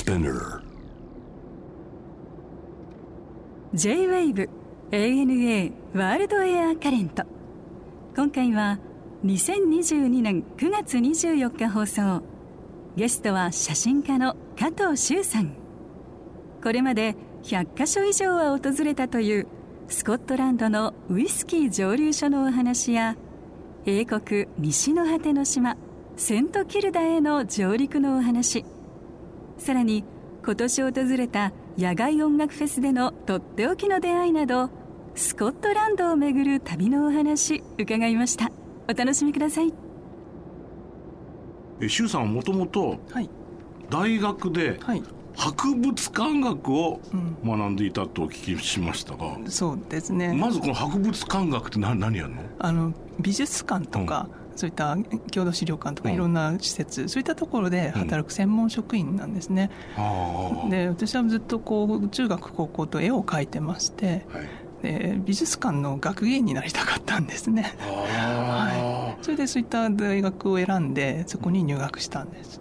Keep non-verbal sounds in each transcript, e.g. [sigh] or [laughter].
Spinner. J-WAVE ANA ワールドエアカレント今回は2022年9月24日放送。ゲストは写真家の加藤修さん。これまで100カ所以上は訪れたというスコットランドのウイスキー蒸留所のお話や英国西の果ての島セントキルダへの上陸のお話。さらに今年訪れた野外音楽フェスでのとっておきの出会いなどスコットランドを巡る旅のお話伺いました。お楽しみください。え周さんはもともとはい。大学ではい。博物館学を学んでいたとお聞きしましたが、そうですね、まずこの博物館学って何何やるの？あの美術館とか、そういった郷土資料館とかうん。いろんな施設、そういったところで働く専門職員なんですね、ああで私はずっとこう中学高校と絵を描いてましてはい。で美術館の学芸員になりたかったんですね。あそれでそういった大学を選んでそこに入学したんです。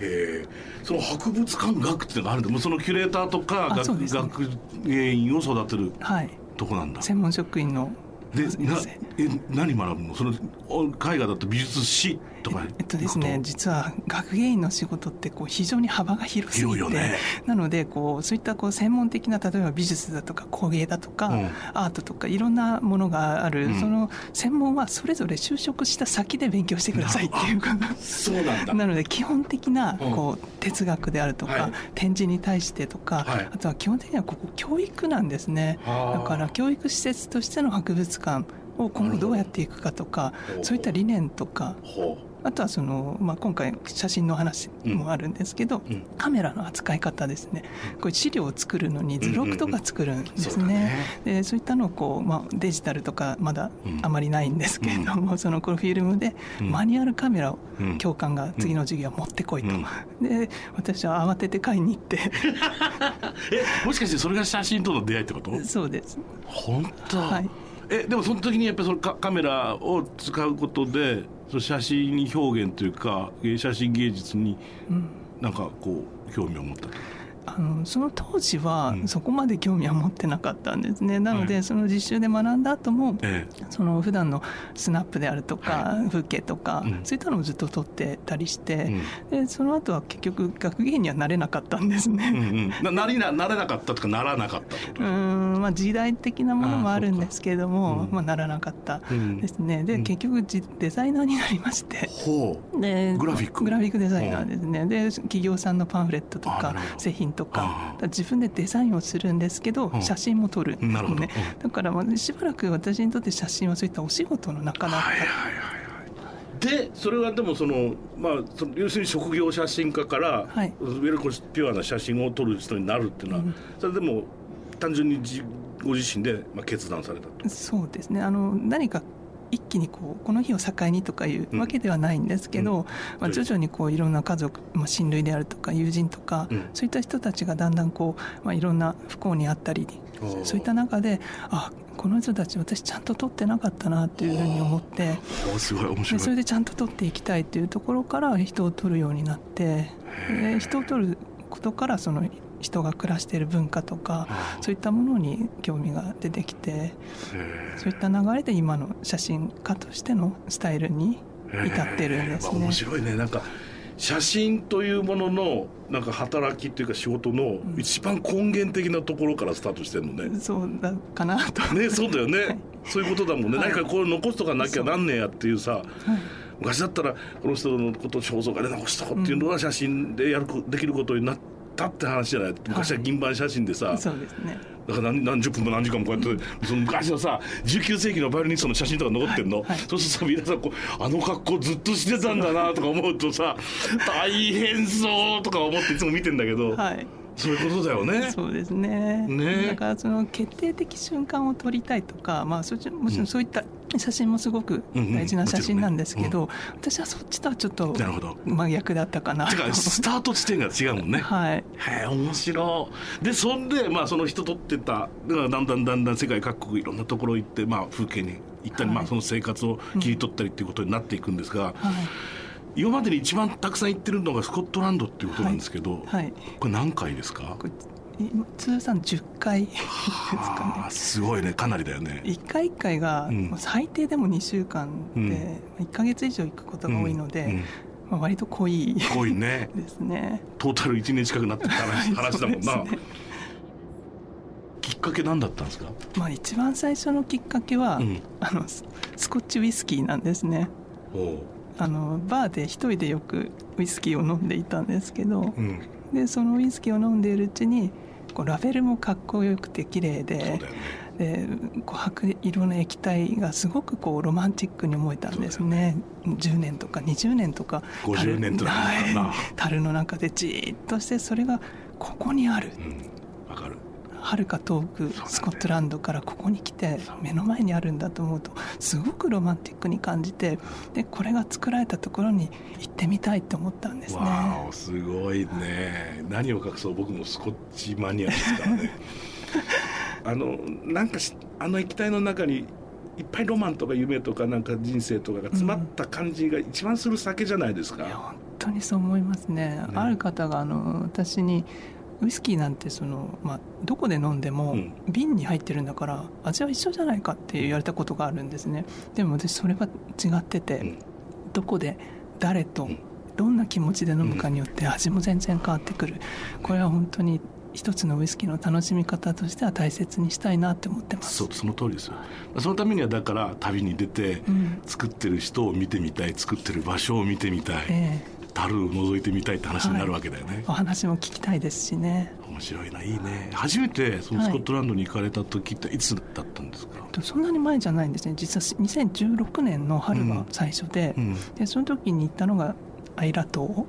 ーへえその博物館学っていうのがあるんだ。もうそのキュレーターとか学,、ね。学芸員を育てるはい。とこなんだ。専門職員のでなえ何学ぶの？そのお絵画だと美術史とかえっとですね実は学芸員の仕事ってこう非常に幅が広すぎて、ね。なのでこうそういったこう専門的な例えば美術だとか工芸だとか、うん。アートとかいろんなものがある、うん。その専門はそれぞれ就職した先で勉強してくださいっていうか。とそうなんだ。なので基本的なうん。こう哲学であるとか、はい。展示に対してとか、はい。あとは基本的にはここ教育なんですね。だから教育施設としての博物館を今後どうやっていくかとかそういった理念とかほあとはその、まあ、今回写真の話もあるんですけど、うん。カメラの扱い方ですね。これ資料を作るのに図録とか作るんですうんうんうん。ね,、そでそういったのをこう、まあ、デジタルとかまだうん。あまりないんですけれども、そのこのフィルムでうん。マニュアルカメラをうん。教官が次の授業持ってこいと、うん。で私は慌てて買いに行って。[laughs] えもしかしてそれが写真との出会いってこと？そうです。本当、はいえでもその時にやっぱりそのカカメラを使うことでその写真表現というかえー写真芸術にうん。なんかこう興味を持ったあのその当時はうん。そこまで興味は持ってなかったんですね。なので、はいその実習で学んだ後もえその普段のスナップであるとか、は風景とか、うん。そういったのをずっと撮ってたりしてえ、でその後は結局学芸にはなれなかったんですうんうね。んうん。ななりななれなかったとかならなかったと？うーんまあ、時代的なものもあるんですけれどあもまあ、ならなかったうんですね。で、うん。結局じデザイナーになりまして。でグラフィック。グラフィックデザイナーですね。で企業さんのパンフレットとか製品とか自分でデザインをするんですけどうん。写真も撮る。なるほど。うん。だからまあしばらく私にとって写真はそういったお仕事の中だったはいはいはいはい。でそれはでもそのまあその要するに職業写真家から、はい。い、わゆるピュアな写真を撮る人になるっていうのは、うん。それでも単純にじご自身で、まあ、決断されたそうですね。あの何か一気にこうこの日を境にとかいううん。わけではないんですけど、うん。まあ、徐々にこういろんな家族、まあ、親類であるとか友人とか、うん。そういった人たちがだんだんこう、まあ、いろんな不幸にあったりそういった中であこの人たち私ちゃんと撮ってなかったなっていうふうに思っておすごい面白い。でそれでちゃんと撮っていきたいっていうところから人を撮るようになってで人を撮ることからその人が暮らしている文化とかそういったものに興味が出てきてへそういった流れで今の写真家としてのスタイルにー至ってるんですね。まあ面。白いね。なんか写真というもののなんか働きっていうか仕事の一番根源的なところからスタートしてるのね、そうだかなと。ねそうだよね、はい。そういうことだもんね、はい。何かこう残しとかなきゃなんねえやっていうさはい。昔だったらこの人のことを肖像画で直しとこうっていうのは写真でやるこできることになったって話じゃない。昔は銀盤写真でさ、そうですね。だから何何十分も何時間もこうやってその昔のさ19世紀のバイオリニストの写真とか残ってんの、はいそうすると皆さんこうあの格好ずっとしてたんだなとか思うとさ大変そうとか思っていつも見てんだけど、はいそういうことだよね。[laughs] そうですね。ね。だからその決定的瞬間を撮りたいとか、まあ、そっちもちろんそういった写真もすごく大事な写真なんですけど、私はそっちとはちょっとなるほど。真逆だったかな。てか [laughs] スタート地点が違うもんね。はい。へえ面白い。でそんでまあその人撮ってただからだんだんだんだん世界各国いろんなところ行ってまあ風景に行ったり、はい。まあその生活を切り取ったりっていうことになっていくんですが、はい今までに一番たくさん行ってるのがスコットランドっていうことなんですけど、はいこれ何回ですか？通算10回ですかね。すごいね。かなりだよね。一回一回が最低でも2週間うん。で1か月以上行くことが多いので、うん。まあ、割と濃い濃いね。[laughs] ですね。トータル1年近くなってた話話だもんな、ね。きっかけ何だったんですか、まあ、一番最初のきっかけは、うん、あのススコッチウイスキーなんですね。おうあのバーで一人でよくウイスキーを飲んでいたんですけどうん。でそのウイスキーを飲んでいるうちにこうラベルもかっこよくて綺麗ででこう白色の液体がすごくこうロマンチックに思えたんですね。10年とか20年とか50年とか樽の中でじーっとしてそれがここにある。うん。わかるはるか遠くスコットランドからここに来て目の前にあるんだと思うとすごくロマンティックに感じてでこれが作られたところに行ってみたいと思ったんですね。わおすごいね。何を隠そう。僕もスコッチマニアですからね。[laughs] あのなんかしあの液体の中にいっぱいロマンとか夢とかなんか人生とかが詰まった感じが一番する酒じゃないですか、いや本当にそう思いますね。ね。ある方があの私にウイスキーなんてその、まあ、どこで飲んでもうん。瓶に入ってるんだから味は一緒じゃないかって言われたことがあるんですね。でも私それは違ってて、うん。どこで誰とうん。どんな気持ちで飲むかによって味も全然変わってくる。これは本当に一つのウイスキーの楽しみ方としては大切にしたいなって思ってます。そうその通りです。よそのためにはだから旅に出てうん。作ってる人を見てみたい作ってる場所を見てみたい。ええ樽を覗いてみたいって話になるわけだよね、お話も聞きたいですしね。面白いないいね。初めてそのスコットランドに行かれた時っていつだったんですか、とそんなに前じゃないんですね。実は2016年の春が最初で,、うん。でその時に行ったのがアイラ島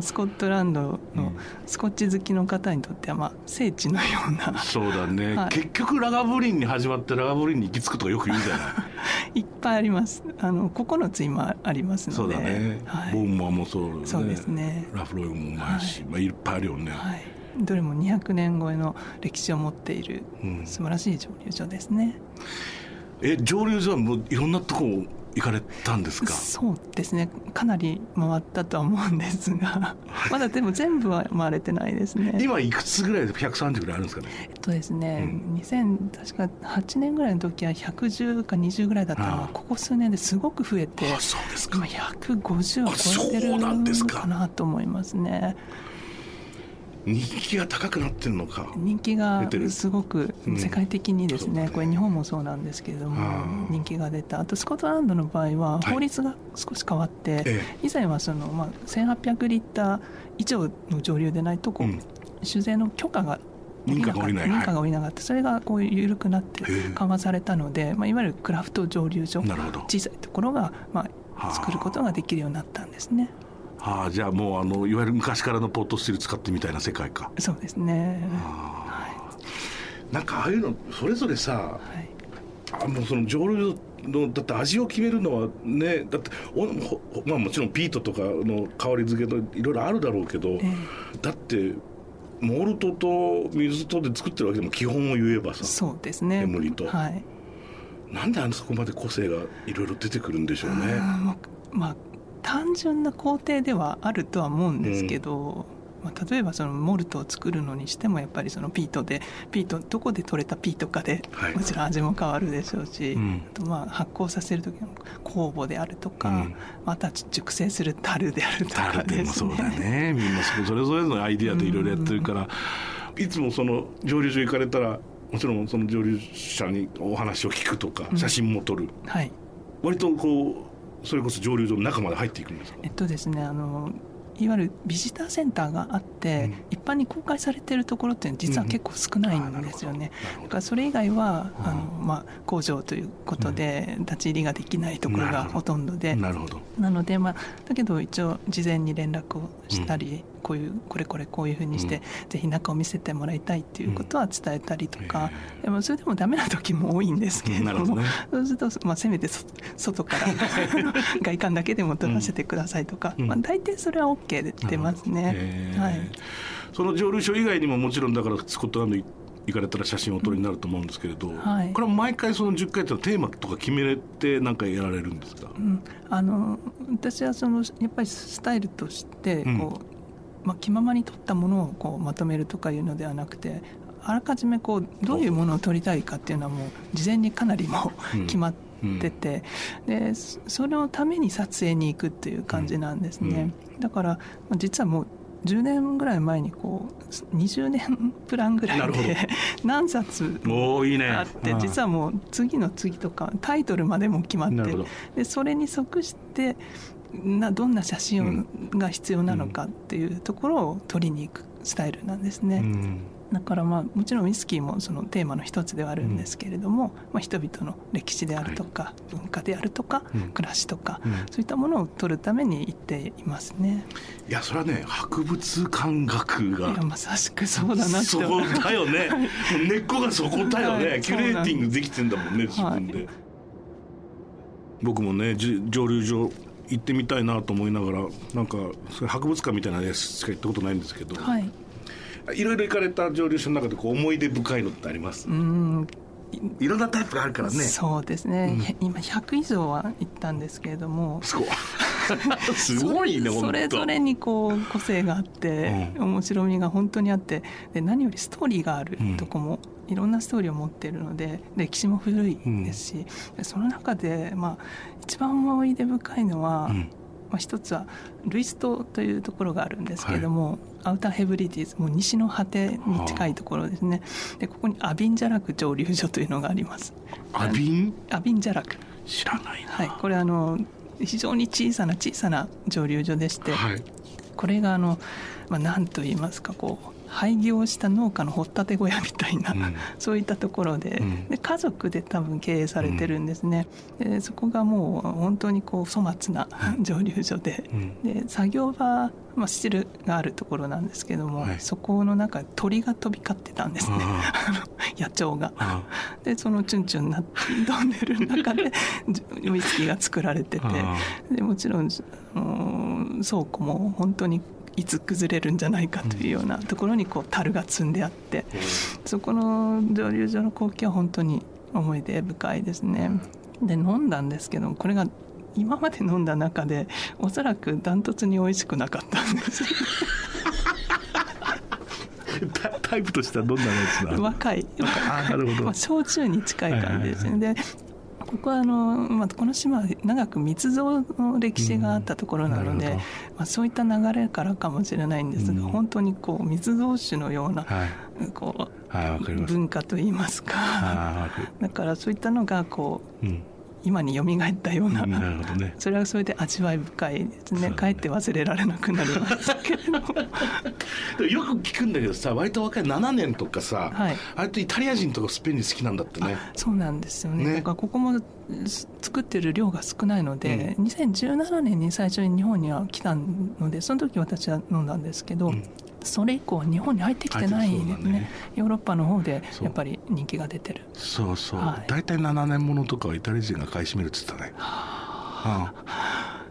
スコットランドのうん。スコッチ好きの方にとってはまあ聖地のような。そうだね、はい。結局ラガーブリンに始まってラガーブリンに行き着くとかよく言うじゃない。いっぱいあります。あの9つ今ありますので。そうだね、はい。ボンマーもそうだね。そうですね。ラフロイグもうまいし、はい。まあ、いっぱいあるよね、はい、どれも200年超えの歴史を持っているうん。素晴らしい蒸留所ですね、え蒸留所はもういろんなとこ行かれたんですか？そうですね。かなり回ったとは思うんですが [laughs] まだでも全部は回れてないですね。今いくつぐらいで130ぐらいあるんですかね？えっとですね、う2000確か8年ぐらいの時は110か20ぐらいだったのがここ数年ですごく増えてあそうですか。今150を超えてるかかなと思いますね人気が高くなってるのか。人気がすごくうん。世界的にですね,、そうだね。これ日本もそうなんですけれども人気が出た。あとスコットランドの場合は法律が少し変わって、え以前はその、まあ、1800リッター以上の上流でないとこう、うん。酒税の許可が認可が下りなかった。それがこう緩くなって緩和されたので、まあ、いわゆるクラフト蒸留所なるほど。小さいところが、まはあ、あ。作ることができるようになったんですねはあじゃあもうあのいわゆる昔からのポットスチル使ってみたいな世界か。そうですね。あー。なんかああいうのそれぞれさはい。あもうその蒸留のだって味を決めるのはねだっておほまあもちろんピートとかの香り付けといろいろあるだろうけど、ええ。だってモルトと水とで作ってるわけでも基本を言えばさそうですね。エムリと。はい。なんであのそこまで個性がいろいろ出てくるんでしょうね。まあ単純な工程ではあるとは思うんですけど、まあ、例えばそのモルトを作るのにしてもやっぱりそのピートでピートどこで取れたピートかではい。もちろん味も変わるでしょうし、うん。あとまあ発酵させる時の酵母であるとか、うん。また熟成する樽であるとかですもそうだね。ねみんなそそれぞれのアイディアでいろいろやってるから。いつもその蒸留所行かれたらもちろんその蒸留者にお話を聞くとかうん。写真も撮る、はい。割とこうそれこそ上流所の中まで入っていくんですか？えっとですねあのいわゆるビジターセンターがあって、うん。一般に公開されているところっていうのは実は結構少ないんですよね。なるほど。だからそれ以外はうん。あの、まあ、工場ということで立ち入りができないところがほとんどで。なるほど。なので、まあ、だけど一応事前に連絡をしたり、こういうこれこれこういうふうにして、うん。ぜひ中を見せてもらいたいっていうことは伝えたりとか、へでもそれでもダメな時も多いんですけれども、なるほどね。そうすると、まあ、せめてそ外から [laughs] 外観だけでも撮らせてくださいとか、うん。まあ、大抵それは OK で出ますね。はい。その蒸留所以外にももちろんだからスコットランド行行かれたら写真をお撮りになると思うんですけれど、はい。これは毎回その10回ってのはテーマとか決めてなんかやられるんですか、うん、あの私はそのやっぱりスタイルとしてうん。こう、まあ、気ままに撮ったものをこうまとめるとかいうのではなくてあらかじめこうどういうものを撮りたいかっていうのはもう事前にかなりもううん。決まってて、でそそのために撮影に行くっていう感じなんですね、だからまあ実はもう10年ぐらい前にこう20年プランぐらないで [laughs] 何冊あって実はもう次の次とかタイトルまでも決まってでそれに即してなどんな写真をが必要なのかっていうところを撮りに行くスタイルなんですね、うんだからまあもちろんウイスキーもそのテーマの一つではあるんですけれども、まあ、人々の歴史であるとか、文化であるとか、うん。暮らしとか、うん。そういったものを撮るために行っていますね。いやそれはね博物館学いがやまさしくそうだなって。そ思こだよね。[laughs] 根っこがそこだよね、はいキュレーティングできてんだもんね自分で、はい僕もねじ蒸留所行ってみたいなと思いながらなんかそれ博物館みたいなやつしか行ったことないんですけど、はいいろいろ行かれた蒸留所の中でこう思い出深いのってあります、うん。いろんなタイプがあるからね。そうですね、今100以上は行ったんですけれども。すごい。[laughs] すごいねそれぞれにこう個性があって、面白みが本当にあってで何よりストーリーがあるとこも、いろんなストーリーを持っているので歴史も古いですし、でその中で、まあ、一番思い出深いのは、うんまあ、一つはルイス島というところがあるんですけれども、アウターヘブリティーズもう西の果てに近いところですね。でここにアビンジャラク蒸留所というのがあります。アビン？アビンジャラク。知らないな。はい。これあの非常に小さな小さな蒸留所でして、はい。これがあの、まあ、何と言いますかこう廃業した農家の掘ったて小屋みたいな、うん。そういったところで,、うん。で家族で多分経営されてるんですね、でそこがもう本当にこう粗末な蒸留所で,、うん。で作業場、まあ、スチルがあるところなんですけども、はい。そこの中鳥が飛び交ってたんですね。あ [laughs] 野鳥が。あでそのチュンチュンな飛んでる中でじ [laughs] ウイスキーが作られててあでもちろん倉庫も本当にいつ崩れるんじゃないかというようなところにこう樽が積んであってそこの蒸留所の光景は本当に思い出深いですね。で飲んだんですけどこれが今まで飲んだ中でおそらくダントツに美味しくなかったんです。タタイプとしてはどんなやつなの？若いあなるほど。まあ、焼酎に近い感じですね、でここはあの、まあ、この島は長く密造の歴史があったところなので、うんまあ、そういった流れからかもしれないんですが、うん。本当にこう密造酒のような、はい。こうます。文化といいますか。だからそういったのがこううん今に蘇ったような、なるほどね。それはそれで味わい深いですね。かえって忘れられなくなりましたけれど [laughs] よく聞くんだけどさ割と若い7年とかさ、はい。あれってイタリア人とかスペイン人好きなんだってね。そうなんですよね。ね。だからここもす作ってる量が少ないので、2017年に最初に日本には来たのでその時私は飲んだんですけど、うんそれ以降日本に入ってきてない入ってねね。ヨーロッパの方でやっぱり人気が出てる。そうそう、はい。大体7年ものとかはイタリア人が買い占めるっつったね。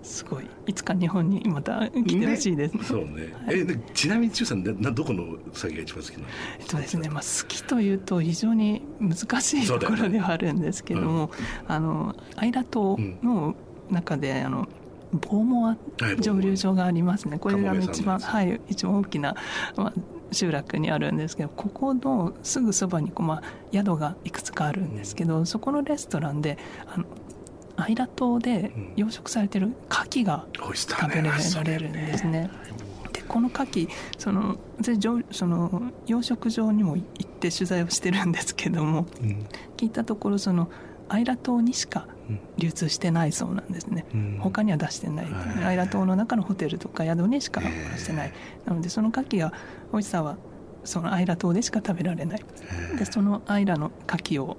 すごい。いつか日本にまた来てほしいです、う [laughs] んそうね、えでちなみに中さんななどこの酒が一番好きなの？えっとですねまあ、好きというと非常に難しいところではあるんですけども、あのアイラ島の中であのモアはい蒸留所がありますね。これが一番はい一番大きな、まあ、集落にあるんですけどここのすぐそばにこう、まあ、宿がいくつかあるんですけどそこのレストランであのアイラ島で養殖されてる牡蠣が食べられるんですね。でこの牡蠣その私上その養殖場にも行って取材をしてるんですけどもうん。聞いたところそのアイラ島にしかうん流通してないそうなんですね、うん。他には出してない、はい。アイラ島の中のホテルとか宿にしか出してない、なのでその牡蠣が美味しさはそのアイラ島でしか食べられない。でそのアイラの牡蠣を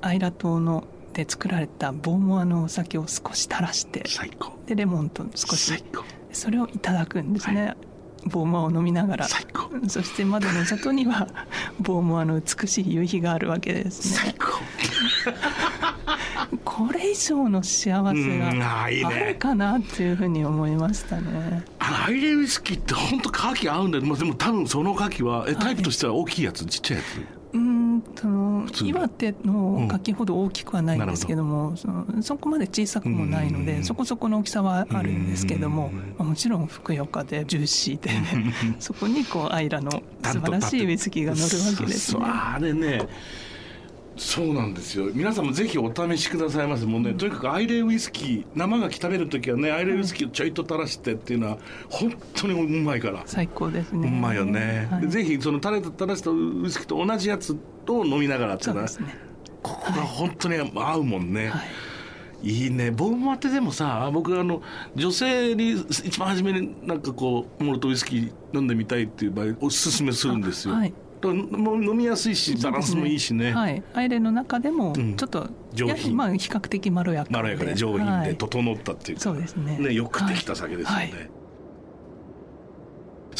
アイラ島ので作られたボーモアのお酒を少し垂らして最高。でレモンと少し最高。それをいただくんですね、ボーモアを飲みながら。最高。そして窓の外にはボーモアの美しい夕日があるわけですね最高ここれ以上の幸せがあるかなっていうふうに思いましたね。あのアイレウイスキーって本当牡蠣合うんだよ、まあ、でも多分その牡蠣はえタイプとしては大きいやつ、はい、ちっちゃいやつ？うんその。岩手の柿ほど大きくはないんですけども、うん、そのそこまで小さくもないので、そこそこの大きさはあるんですけども、まあ、もちろんふくよかでジューシーで、ね、そこにこうアイラの素晴らしいウイスキーが乗るわけですね。あれねそうなんですよ。皆さんもぜひお試しくださいませもうねとにかくアイレイウイスキー生牡蠣食べる時はねアイレイウイスキーをちょいと垂らしてっていうのは本当にうまいから。最高ですね。うまいよね、はい、ぜひその垂れ垂らしたウイスキーと同じやつと飲みながらっていうのは、ね、ここが本当に合うもんね、はい。いいね。ボンマテでもさ僕あの女性に一番初めになんかこうモルトウイスキー飲んでみたいっていう場合おすすめするんですよ、はい、飲みやすいしバランスもいいしね、ね、はい。アイレの中でもちょっと、うん、上品。まあ比較的まろやかまろやかで上品で整ったっていうか、はい、そうですね。ねよくできた酒ですよね、はい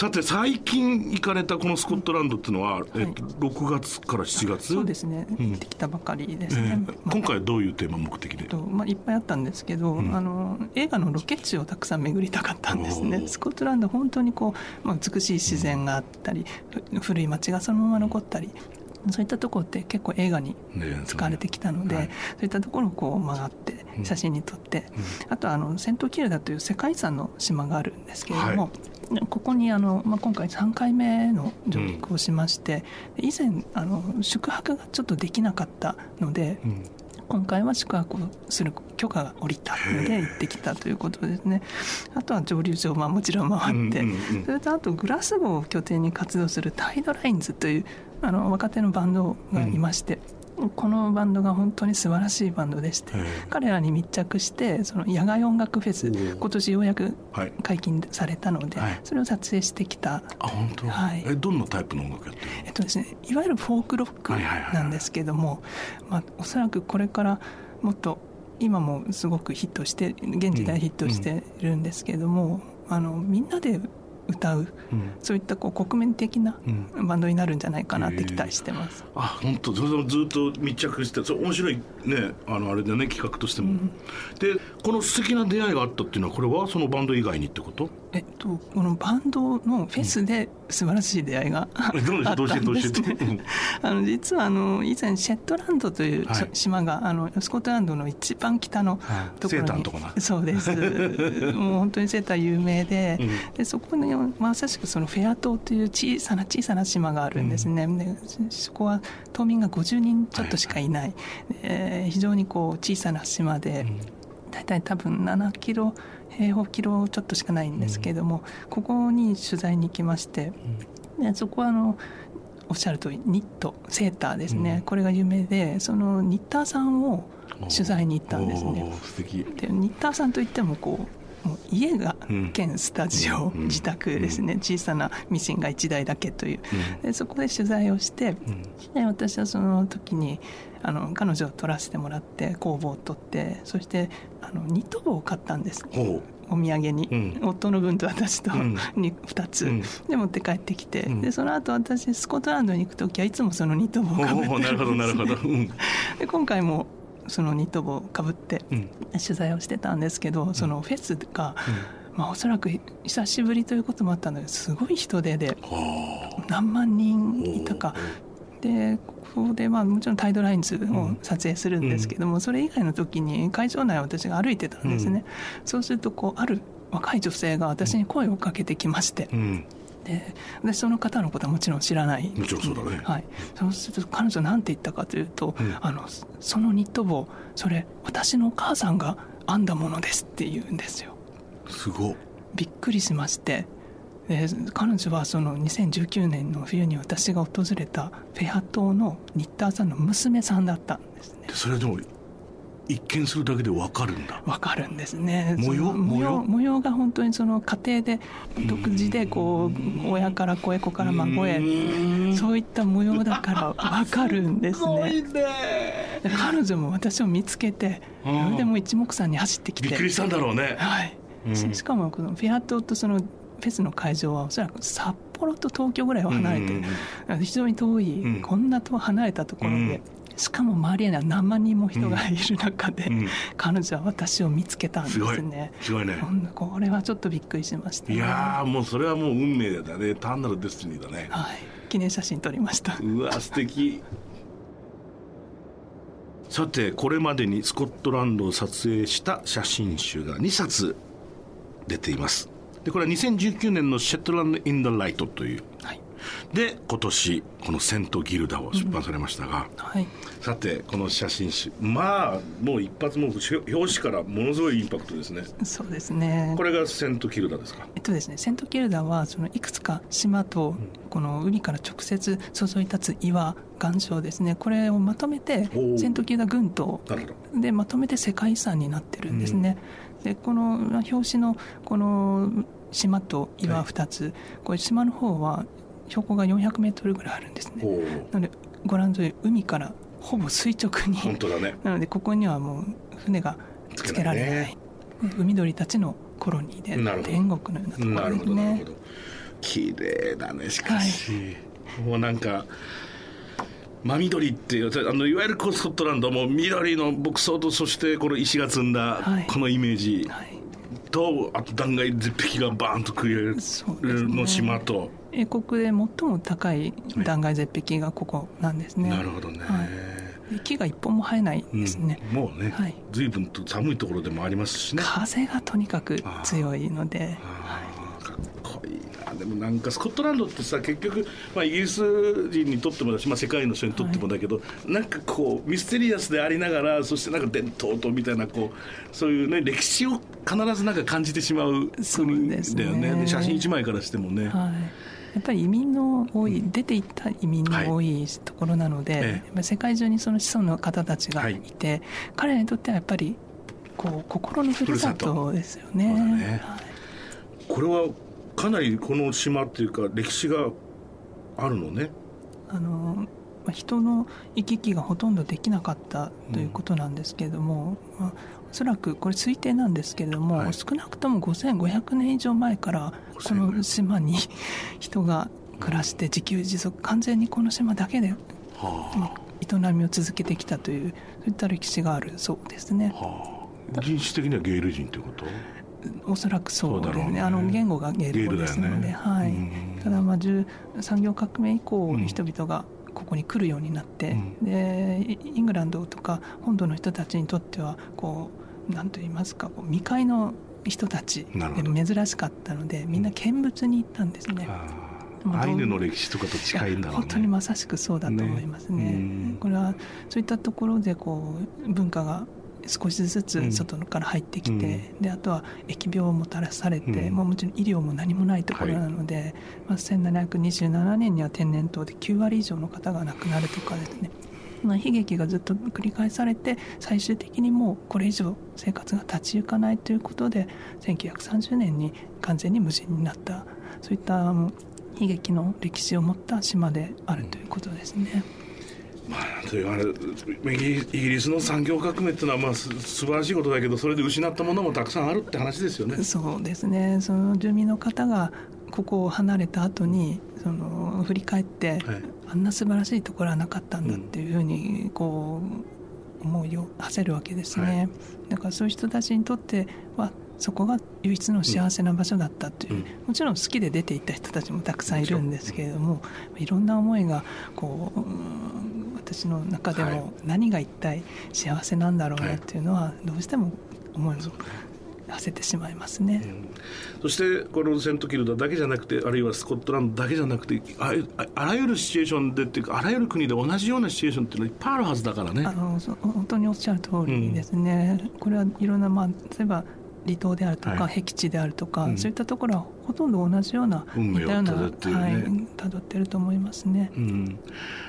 さて最近行かれたこのスコットランドっていうのは、はい、えっと、6月から7月？そうですね、うん、行ってきたばかりですね、えー、今回はどういうテーマ目的で、とまあ、いっぱいあったんですけど、うん、あの映画のロケ地をたくさん巡りたかったんですね。スコットランド本当にこう、まあ、美しい自然があったり、うん、古い町がそのまま残ったりそういったところって結構映画に使われてきたので、ねはい、そういったところをこう曲がって写真に撮って、うん、あとあのセントキルダという世界遺産の島があるんですけれども、はい。ここにあの、まあ、今回3回目の上陸をしまして、うん、以前あの宿泊がちょっとできなかったので、うん、今回は宿泊をする許可が下りたので行ってきたということですね。あとは蒸留所はもちろん回って、それとあとグラスゴーを拠点に活動するタイドラインズというあの若手のバンドがいまして、このバンドが本当に素晴らしいバンドでして、彼らに密着してその野外音楽フェス今年ようやく解禁されたので、はい、それを撮影してきたあ本当、はい、えどんなタイプの音楽やってるえっとですねいわゆるフォークロックなんですけども、まあ、おそらくこれからもっと今もすごくヒットして現時代ヒットしてるんですけども、うん、あのみんなで歌う、うん、そういったこう国民的なバンドになるんじゃないかなって期待してます。うん、あ本当？ずっと密着してそれ面白いねあのあれでね企画としても。うん、でこの素敵な出会いがあったっていうのはこれはそのバンド以外にってこと？えっとこのバンドのフェスで素晴らしい出会いが、あったんですね。[laughs] あの実はあの以前シェットランドという、島があのスコットランドの一番北のところに、はい、そうです。[laughs] もう本当にセーター有名でうん、でそこにまさしくそのフェア島という小さな小さな島があるんですね、うん、でそこは島民が50人ちょっとしかいない、はい、えー、非常にこう小さな島で、うん、大体多分7キロ平方キロちょっとしかないんですけれども、ここに取材に行きまして、でそこはあのおっしゃる通りニットセーターですね、これが有名でそのニッターさんを取材に行ったんですね。でニッターさんといってもこうもう家が兼スタジオ、うん、自宅ですね、うん、小さなミシンが1台だけという、うん、でそこで取材をして、で私はその時にあの彼女を取らせてもらって工房を取ってそしてあのニット帽を買ったんです。お土産に、うん、夫の分と私と、うん、2つ、うん、で持って帰ってきて、でその後私スコットランドに行く時はいつもそのニット帽をかぶってるんです、ね、で今回もそのニット帽をかぶって取材をしてたんですけど、そのフェスが、まあ、おそらく久しぶりということもあったんだけどすごい人出で何万人いたか。でここでまあもちろんタイドラインズを撮影するんですけども、それ以外の時に会場内を私が歩いてたんですね、そうするとこうある若い女性が私に声をかけてきまして、ででその方のことはもちろん知らない。もちろんそうだね、はい、そうすると彼女何て言ったかというと、うん、あのそのニット帽それ私のお母さんが編んだものですって言うんですよ。すごびっくりしまして。えー、彼女はその2019年の冬に私が訪れたフェア島のニッターさんの娘さんだったんですね。それでも一見するだけで分かるんだ。分かるんですね。模様？模様？模様？が本当にその家庭で独自でこう親から子へ子から孫へそういった模様だから分かるんですね。彼女も私を見つけてそれでも一目散に走ってきて。びっくりしたんだろうね。はい、しかもこのフェア島とそのフェスの会場はおそらく札幌と東京ぐらいは離れて、うん、非常に遠い、うん、こんなと離れたところでしかも周りには何万人も人がいる中で、うん。彼女は私を見つけたんですね。すごい。ね。うんこれはちょっとびっくりしました、ね。いやーもうそれはもう運命だね。単なるデスティニーだね。はい、記念写真撮りました。うわ素敵。さてこれまでにスコットランドを撮影した写真集が2冊出ています。でこれは2019年の「シェットランド・イン・ダ・ライト」というはい、で今年この「セント・ギルダ」を出版されましたが、はい、さてこの写真集まあもう一発もう表紙からものすごいインパクトですね。そうですね。これがセント・ギルダですか？えっとですね、セントキルダはそのいくつか島とこの海から直接注い立つ岩岩礁ですね。これをまとめてセントキルダ群島でまとめて世界遺産になってるんですね。でこの表紙のこの島と岩2つ、これ島の方は標高が400メートルぐらいあるんですね。なのでご覧の通り海からほぼ垂直に。本当だね。[laughs] なのでここにはもう船がつけられない。ね。で海鳥たちのコロニーなるほど。で天国のようなとこなるろですねほどなるほど。綺麗だねしかし、もうなんか真緑っていうあのいわゆるこうスコットランドも緑の牧草とそしてこの石が積んだはい。このイメージはい。と、あと断崖絶壁がバーンと崩れるの島と、英国で最も高い断崖絶壁がここなんですね、なるほどね、木が一本も生えないですね、うん。もうね、はい。随分と寒いところでもありますしね。風がとにかく強いので。あーかっこいいな。でもなんかスコットランドってさ結局、まあ、イギリス人にとってもだし、まあ、世界の人にとってもだけど、なんかこうミステリアスでありながらそしてなんか伝統とみたいなこうそういうね歴史を必ずなんか感じてしまうそう国ですね。だよね。で写真一枚からしてもね、はい、やっぱり移民の多い、出ていった移民の多いところなので、ええ。やっぱり世界中にその子孫の方たちがいて、彼らにとってはやっぱりこう心のふるさとですよね。ね。はい。これはかなりこの島っていうか歴史があるのね。あのまあ人の行き来がほとんどできなかったということなんですけれども、まあおそらくこれ推定なんですけれども、はい。少なくとも5500年以上前からこの島に人が暮らして自給自足完全にこの島だけでは営みを続けてきたというそういった歴史があるそうですね。あ、はあ、人種的にはゲイル人ということ？おそらくそうですね。ね。あの言語がゲール語ですので、ね。はい。うん。ただまあ10産業革命以降うん人々がここに来るようになって、うん。でイイングランドとか本土の人たちにとってはこう何と言いますかこう未開の人たちで珍しかったのでみんな見物に行ったんですね。あまああアイヌの歴史とかと近いんだろうね。本当にまさしくそうだと思いますね。ね。うん。これはそういったところでこう文化が少しずうん。つ外から入ってきて、であとは疫病をもたらされて、うん。もうもちろん医療も何もないところなので、まあ、1727年には天然痘で9割以上の方が亡くなるとかですね。まあ悲劇がずっと繰り返されて最終的にもうこれ以上生活が立ち行かないということで1930年に完全に無人になったそういった悲劇の歴史を持った島であるということですね。まあというあれイギリイギリスの産業革命っていうのはまあす素晴らしいことだけどそれで失ったものもたくさんあるって話ですよね。そうですねその住民の方がここを離れた後にその振り返って、はい。あんな素晴らしいところはなかったんだっていうふうにこう思いを馳せるわけですね、はい。だからそういう人たちにとってはそこが唯一の幸せな場所だったという、うん。もちろん好きで出て行った人たちもたくさんいるんですけれども、いろんな思いがこううん私の中ではい。も何が一体幸せなんだろうはないっていうのはどうしても思いを馳せてしまいますね。そしてこのセントキルダだけじゃなくてあるいはスコットランドだけじゃなくてあああらゆるシチュエーションでっていうかあらゆる国で同じようなシチュエーションっていうのはいっぱいあるはずだからね。あ。のそ本当におっしゃる通りですね、これはいろんな、まあ、例えば離島であるとか、はい。僻地であるとか、うん。そういったところはほとんど同じようなたような辿っているね。はい、辿ってると思いますね。うん、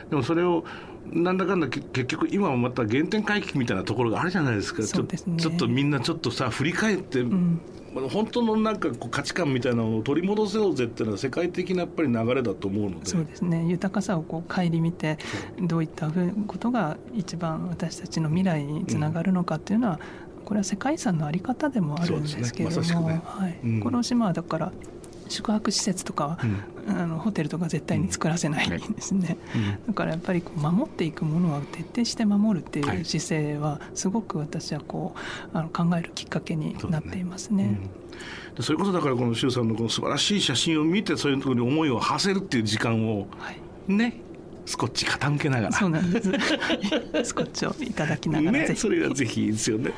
でもそれをなんだかんだけ結局今はまた原点回帰みたいなところがあるじゃないですか。ね。ちょちょっとみんなちょっとさ振り返って、うん。本当のなんかこう価値観みたいなのを取り戻せようぜっていうのは世界的なやっぱり流れだと思うので。そうですね。豊かさをこう顧みてどういったふうことが一番私たちの未来につながるのかっていうのは、これは世界遺産のあり方でもあるんですけれども、ね。まね。はい。うん。この島はだから宿泊施設とかは、うん、あのホテルとか絶対に作らせないんですね、うん、[laughs] だからやっぱりこう守っていくものは徹底して守るっていう姿勢はすごく私はこうあの考えるきっかけになっていますね。それこそだからこの周さんのこの素晴らしい写真を見てそういうところに思いを馳せるっていう時間を、はい、ねスコッチ傾けながら。そうなんです。スコッチをいただきながら、ね、それがぜひいいですよね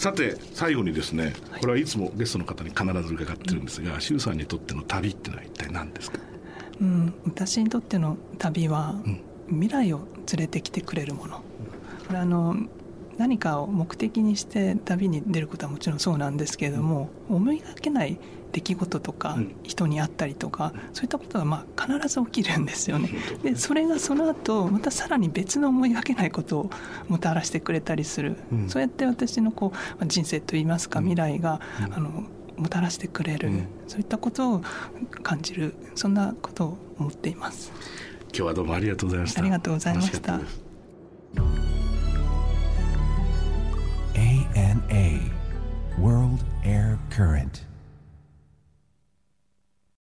さて最後にですねこれはいつもゲストの方に必ず伺ってるんですが、周、さんにとっての旅ってのは一体何ですか、うん、私にとっての旅は、未来を連れてきてくれるもの。これあの何かを目的にして旅に出ることはもちろんそうなんですけれども、思いがけない出来事とか、人に会ったりとか、そういったことはまあ必ず起きるんですよね。でそれがその後またさらに別の思いがけないことをもたらしてくれたりする、うん、そうやって私のこう人生といいますか未来が、うん、あのもたらしてくれる、うん、そういったことを感じるそんなことを思っています。今日はどうもありがとうございました。ありがとうございました。cold air current.